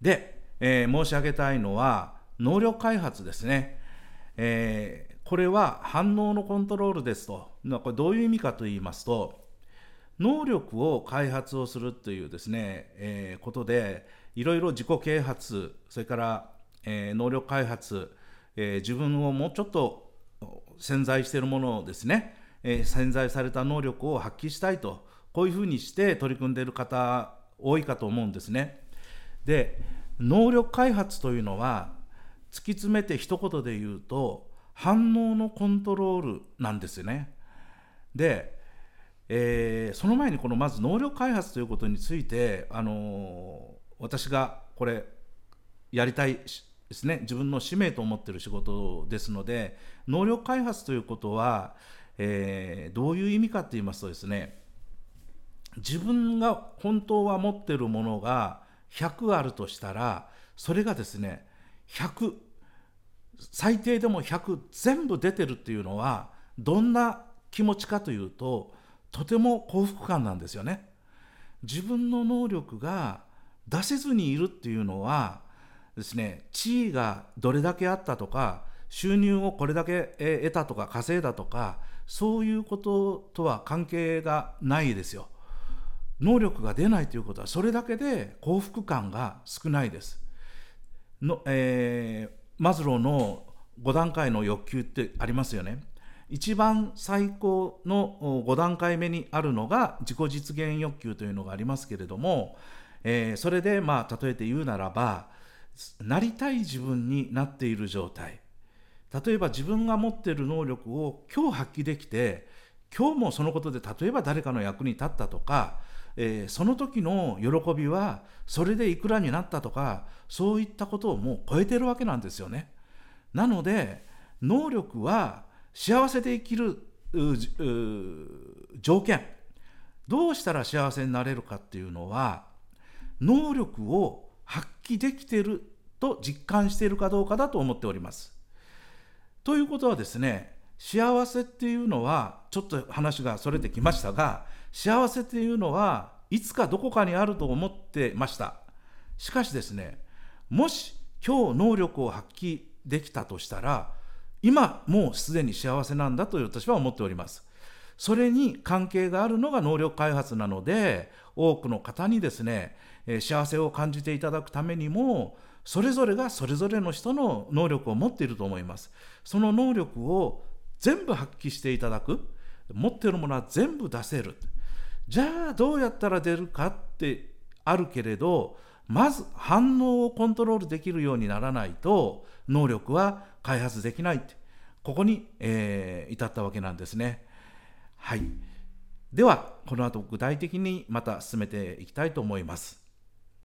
で、えー、申し上げたいのは能力開発ですね、えー、これは反応のコントロールですとこれどういう意味かと言いますと能力を開発をするというですね、えー、ことでいろいろ自己啓発それから、えー、能力開発、えー、自分をもうちょっと潜在しているものをですね、えー、潜在された能力を発揮したいとこういうふうにして取り組んでいる方多いかと思うんですね。で能力開発というのは突き詰めて一言で言うと反応のコントロールなんですよね。でえー、その前にこのまず能力開発ということについて、あのー、私がこれやりたいですね自分の使命と思ってる仕事ですので能力開発ということは、えー、どういう意味かと言いますとですね自分が本当は持ってるものが100あるとしたらそれがですね100最低でも100全部出てるっていうのはどんな気持ちかというととても幸福感なんですよね。自分の能力が出せずにいるっていうのはですね地位がどれだけあったとか収入をこれだけ得たとか稼いだとかそういうこととは関係がないですよ。能力が出ないということはそれだけで幸福感が少ないです。のえー、マズローの5段階の欲求ってありますよね。一番最高の5段階目にあるのが自己実現欲求というのがありますけれども、えー、それでまあ例えて言うならばなりたい自分になっている状態例えば自分が持っている能力を今日発揮できて今日もそのことで例えば誰かの役に立ったとか、えー、その時の喜びはそれでいくらになったとかそういったことをもう超えてるわけなんですよね。なので能力は幸せで生きる条件どうしたら幸せになれるかっていうのは能力を発揮できてると実感しているかどうかだと思っております。ということはですね幸せっていうのはちょっと話がそれてきましたが幸せっていうのはいつかどこかにあると思ってました。しかしですねもし今日能力を発揮できたとしたら今もうすでに幸せなんだと私は思っております。それに関係があるのが能力開発なので多くの方にですね幸せを感じていただくためにもそれぞれがそれぞれの人の能力を持っていると思います。その能力を全部発揮していただく。持ってるものは全部出せるじゃあどうやったら出るかってあるけれどまず反応をコントロールできるようにならないと能力は開発できないってここに、えー、至ったわけなんですね。はい、ではこの後具体的にまた進めていきたいと思います。